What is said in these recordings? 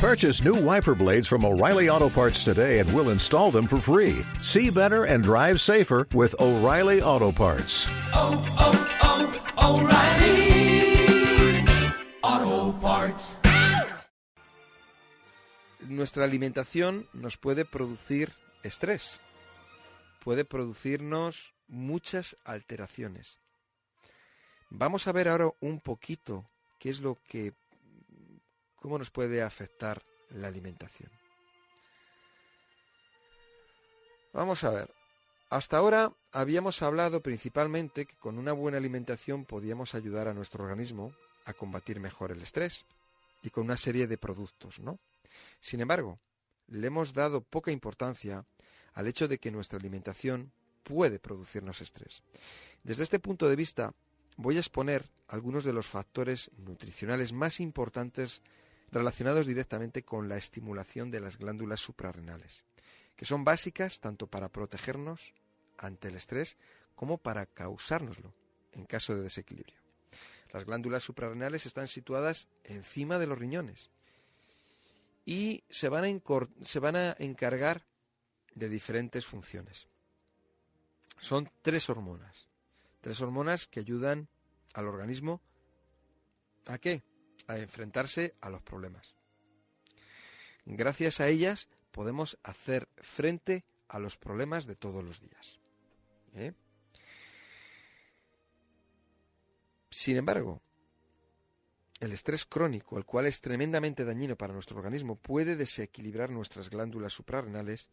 Purchase new wiper blades from O'Reilly Auto Parts today and we'll install them for free. See better and drive safer with O'Reilly Auto Parts. oh, oh, O'Reilly Auto Parts. Nuestra alimentación nos puede producir estrés, puede producirnos muchas alteraciones. Vamos a ver ahora un poquito qué es lo que, cómo nos puede afectar la alimentación. Vamos a ver. Hasta ahora habíamos hablado principalmente que con una buena alimentación podíamos ayudar a nuestro organismo a combatir mejor el estrés y con una serie de productos, ¿no? Sin embargo, le hemos dado poca importancia al hecho de que nuestra alimentación puede producirnos estrés. Desde este punto de vista, voy a exponer algunos de los factores nutricionales más importantes relacionados directamente con la estimulación de las glándulas suprarrenales, que son básicas tanto para protegernos ante el estrés como para causárnoslo en caso de desequilibrio. Las glándulas suprarrenales están situadas encima de los riñones y se van a, se van a encargar de diferentes funciones. Son tres hormonas. Tres hormonas que ayudan al organismo a qué? A enfrentarse a los problemas. Gracias a ellas podemos hacer frente a los problemas de todos los días. ¿eh? Sin embargo, el estrés crónico, el cual es tremendamente dañino para nuestro organismo, puede desequilibrar nuestras glándulas suprarrenales,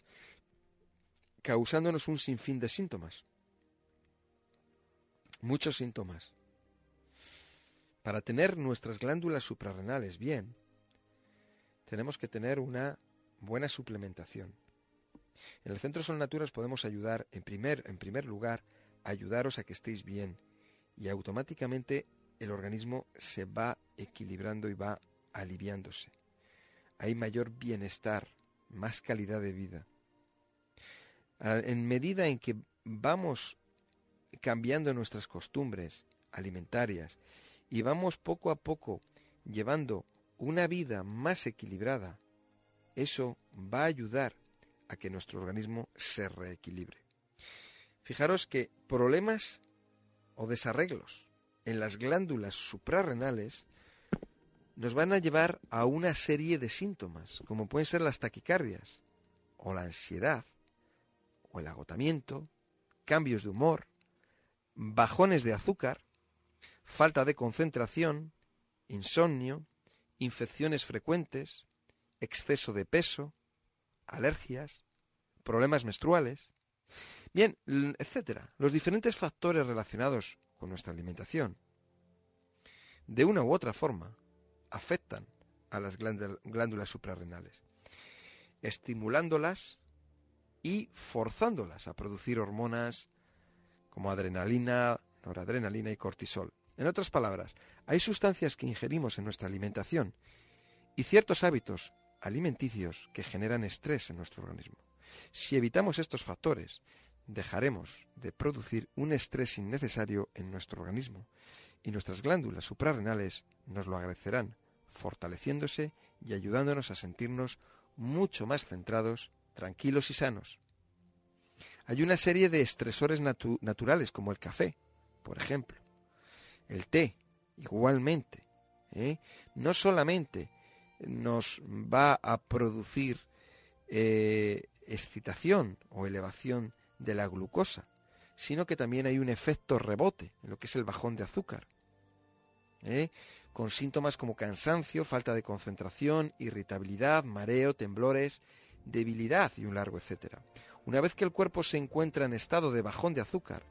causándonos un sinfín de síntomas. Muchos síntomas. Para tener nuestras glándulas suprarrenales bien, tenemos que tener una buena suplementación. En el Centro Sol Natura os podemos ayudar, en primer, en primer lugar, ayudaros a que estéis bien y automáticamente el organismo se va equilibrando y va aliviándose. Hay mayor bienestar, más calidad de vida. En medida en que vamos cambiando nuestras costumbres alimentarias y vamos poco a poco llevando una vida más equilibrada, eso va a ayudar a que nuestro organismo se reequilibre. Fijaros que problemas o desarreglos en las glándulas suprarrenales nos van a llevar a una serie de síntomas, como pueden ser las taquicardias, o la ansiedad, o el agotamiento, cambios de humor, bajones de azúcar, falta de concentración, insomnio, infecciones frecuentes, exceso de peso, alergias, problemas menstruales, bien, etcétera. Los diferentes factores relacionados con nuestra alimentación, de una u otra forma, afectan a las glándul- glándulas suprarrenales, estimulándolas y forzándolas a producir hormonas como adrenalina, noradrenalina y cortisol. En otras palabras, hay sustancias que ingerimos en nuestra alimentación y ciertos hábitos alimenticios que generan estrés en nuestro organismo. Si evitamos estos factores, dejaremos de producir un estrés innecesario en nuestro organismo y nuestras glándulas suprarrenales nos lo agradecerán, fortaleciéndose y ayudándonos a sentirnos mucho más centrados, tranquilos y sanos. Hay una serie de estresores natu- naturales como el café, por ejemplo. El té, igualmente. ¿eh? No solamente nos va a producir eh, excitación o elevación de la glucosa, sino que también hay un efecto rebote en lo que es el bajón de azúcar, ¿eh? con síntomas como cansancio, falta de concentración, irritabilidad, mareo, temblores, debilidad y un largo etcétera. Una vez que el cuerpo se encuentra en estado de bajón de azúcar,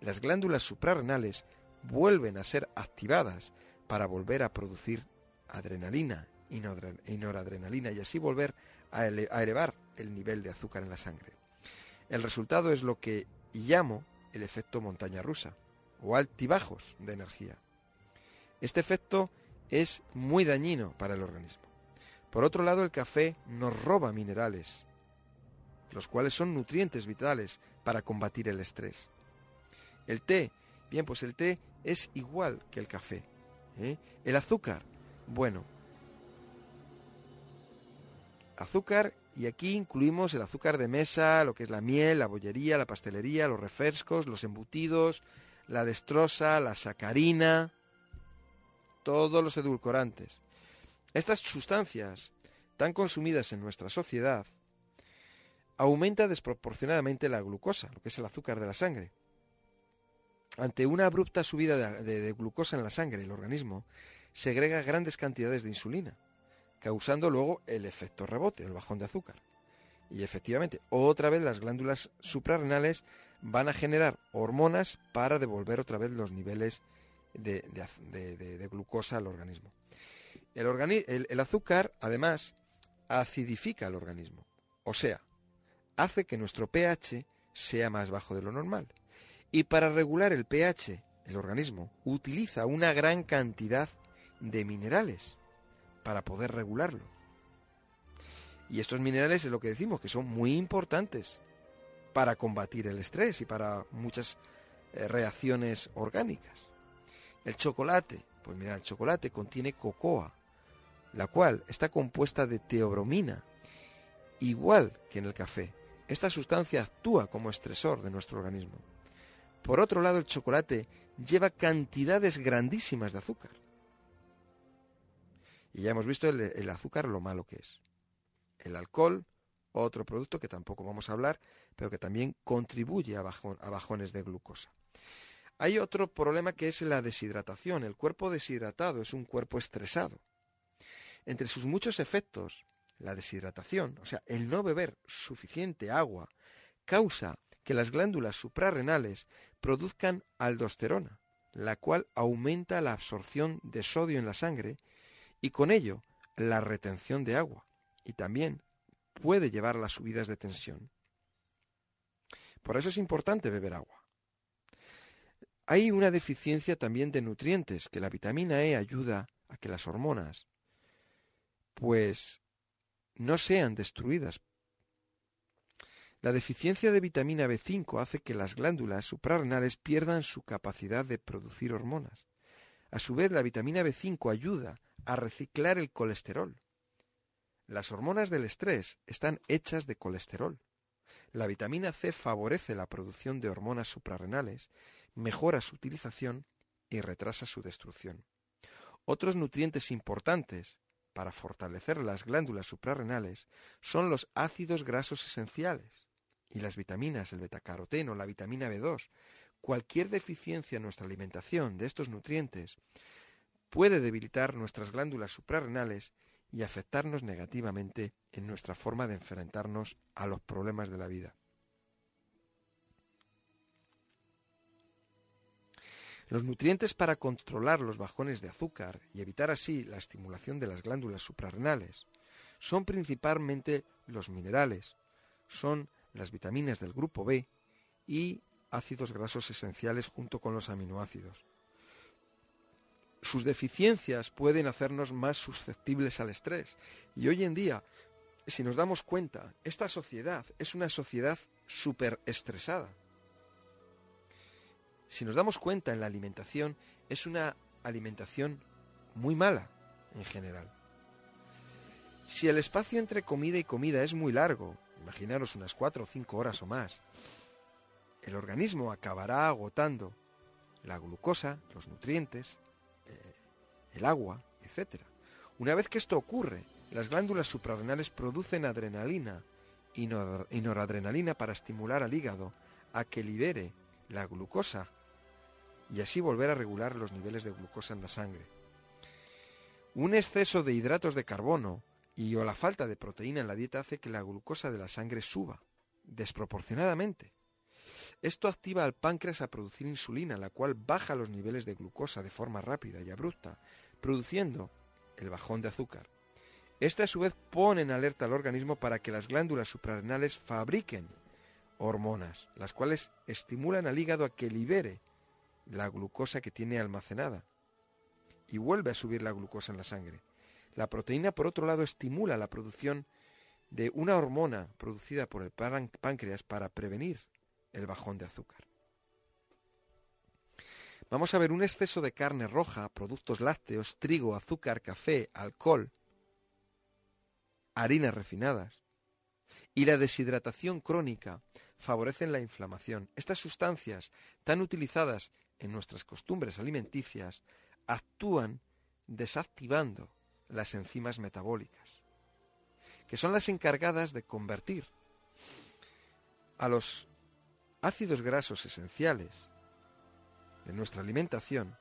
las glándulas suprarrenales vuelven a ser activadas para volver a producir adrenalina y noradre- y noradrenalina y así volver a, a elevar el nivel de azúcar en la sangre. El resultado es lo que llamo el efecto montaña rusa o altibajos de energía. Este efecto es muy dañino para el organismo. Por otro lado, el café nos roba minerales, los cuales son nutrientes vitales para combatir el estrés. El té, bien, pues el té es igual que el café. ¿eh? El azúcar, bueno, azúcar y aquí incluimos el azúcar de mesa, lo que es la miel, la bollería, la pastelería, los refrescos, los embutidos, la destrosa, la sacarina, todos los edulcorantes. Estas sustancias, tan consumidas en nuestra sociedad, aumenta desproporcionadamente la glucosa, lo que es el azúcar de la sangre. Ante una abrupta subida de, glucosa en la sangre, el organismo segrega grandes cantidades de insulina causando luego el efecto rebote, el bajón de azúcar. Y efectivamente, otra vez las glándulas suprarrenales van a generar hormonas para devolver otra vez los niveles de, glucosa al organismo. El, el azúcar, además, acidifica el organismo. O sea, hace que nuestro pH sea más bajo de lo normal. Y para regular el pH, el organismo utiliza una gran cantidad de minerales para poder regularlo. Y estos minerales es lo que decimos, que son muy importantes para combatir el estrés y para muchas eh, reacciones orgánicas. El chocolate, pues mira, el chocolate contiene cocoa, la cual está compuesta de teobromina, igual que en el café. Esta sustancia actúa como estresor de nuestro organismo. Por otro lado, el chocolate lleva cantidades grandísimas de azúcar. Y ya hemos visto el, azúcar lo malo que es. El alcohol, otro producto que tampoco vamos a hablar, pero que también contribuye a, a bajones de glucosa. Hay otro problema que es la deshidratación. El cuerpo deshidratado es un cuerpo estresado. Entre sus muchos efectos, la deshidratación, o sea, el no beber suficiente agua, causa que las glándulas suprarrenales produzcan aldosterona, la cual aumenta la absorción de sodio en la sangre y con ello la retención de agua y también puede llevar a las subidas de tensión. Por eso es importante beber agua. Hay una deficiencia también de nutrientes que la vitamina E ayuda a que las hormonas pues no sean destruidas. La deficiencia de vitamina B5 hace que las glándulas suprarrenales pierdan su capacidad de producir hormonas. A su vez, la vitamina B5 ayuda a reciclar el colesterol. Las hormonas del estrés están hechas de colesterol. La vitamina C favorece la producción de hormonas suprarrenales, mejora su utilización y retrasa su destrucción. Otros nutrientes importantes para fortalecer las glándulas suprarrenales son los ácidos grasos esenciales y las vitaminas, el betacaroteno, la vitamina B2. Cualquier deficiencia en nuestra alimentación de estos nutrientes puede debilitar nuestras glándulas suprarrenales y afectarnos negativamente en nuestra forma de enfrentarnos a los problemas de la vida. Los nutrientes para controlar los bajones de azúcar y evitar así la estimulación de las glándulas suprarrenales son principalmente los minerales, son las vitaminas del grupo B y ácidos grasos esenciales junto con los aminoácidos sus deficiencias pueden hacernos más susceptibles al estrés. Y hoy en día, si nos damos cuenta, esta sociedad es una sociedad súper estresada. Si nos damos cuenta en la alimentación, es una alimentación muy mala en general. Si el espacio entre comida y comida es muy largo, imaginaros unas cuatro o cinco horas o más, el organismo acabará agotando la glucosa, los nutrientes, el agua, etc. Una vez que esto ocurre, las glándulas suprarrenales producen adrenalina y noradrenalina para estimular al hígado a que libere la glucosa y así volver a regular los niveles de glucosa en la sangre. Un exceso de hidratos de carbono y o la falta de proteína en la dieta hace que la glucosa de la sangre suba desproporcionadamente. Esto activa al páncreas a producir insulina, la cual baja los niveles de glucosa de forma rápida y abrupta, produciendo el bajón de azúcar. Este a su vez pone en alerta al organismo para que las glándulas suprarrenales fabriquen hormonas, las cuales estimulan al hígado a que libere la glucosa que tiene almacenada y vuelve a subir la glucosa en la sangre. La proteína, por otro lado, estimula la producción de una hormona producida por el páncreas para prevenir el bajón de azúcar. Vamos a ver un exceso de carne roja, productos lácteos, trigo, azúcar, café, alcohol, harinas refinadas y la deshidratación crónica favorecen la inflamación. Estas sustancias, tan utilizadas en nuestras costumbres alimenticias, actúan desactivando las enzimas metabólicas, que son las encargadas de convertir a los ácidos grasos esenciales de nuestra alimentación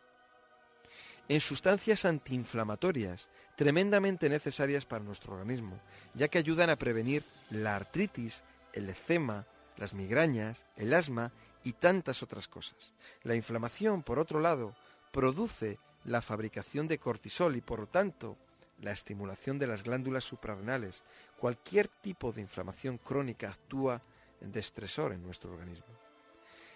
en sustancias antiinflamatorias tremendamente necesarias para nuestro organismo, ya que ayudan a prevenir la artritis, el eczema, las migrañas, el asma y tantas otras cosas. La inflamación, por otro lado, produce la fabricación de cortisol y, por lo tanto, la estimulación de las glándulas suprarrenales. Cualquier tipo de inflamación crónica actúa de estresor en nuestro organismo.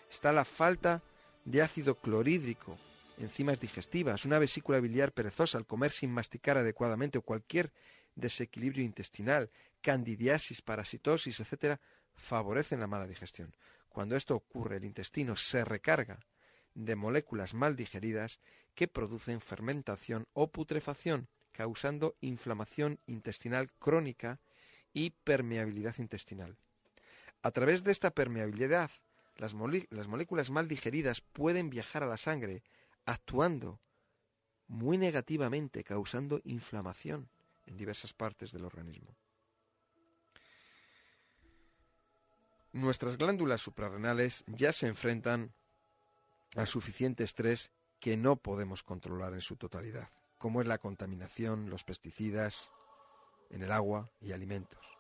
Está la falta de ácido clorhídrico, enzimas digestivas, una vesícula biliar perezosa al comer sin masticar adecuadamente o cualquier desequilibrio intestinal, candidiasis, parasitosis, etc., favorecen la mala digestión. Cuando esto ocurre, el intestino se recarga de moléculas mal digeridas que producen fermentación o putrefacción, causando inflamación intestinal crónica y permeabilidad intestinal. A través de esta permeabilidad, las, las moléculas mal digeridas pueden viajar a la sangre, actuando muy negativamente, causando inflamación en diversas partes del organismo. Nuestras glándulas suprarrenales ya se enfrentan a suficiente estrés que no podemos controlar en su totalidad, como es la contaminación, los pesticidas en el agua y alimentos,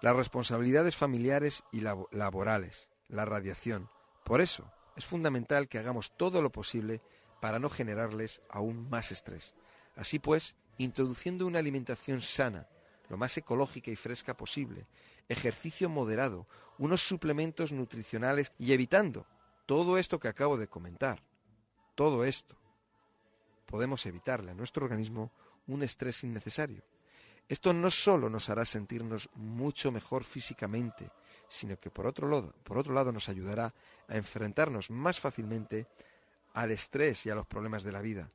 las responsabilidades familiares y laborales, la radiación. Por eso es fundamental que hagamos todo lo posible para no generarles aún más estrés. Así pues, introduciendo una alimentación sana, lo más ecológica y fresca posible, ejercicio moderado, unos suplementos nutricionales y evitando todo esto que acabo de comentar, todo esto, podemos evitarle a nuestro organismo un estrés innecesario. Esto no solo nos hará sentirnos mucho mejor físicamente, sino que por otro lado, por otro lado nos ayudará a enfrentarnos más fácilmente al estrés y a los problemas de la vida,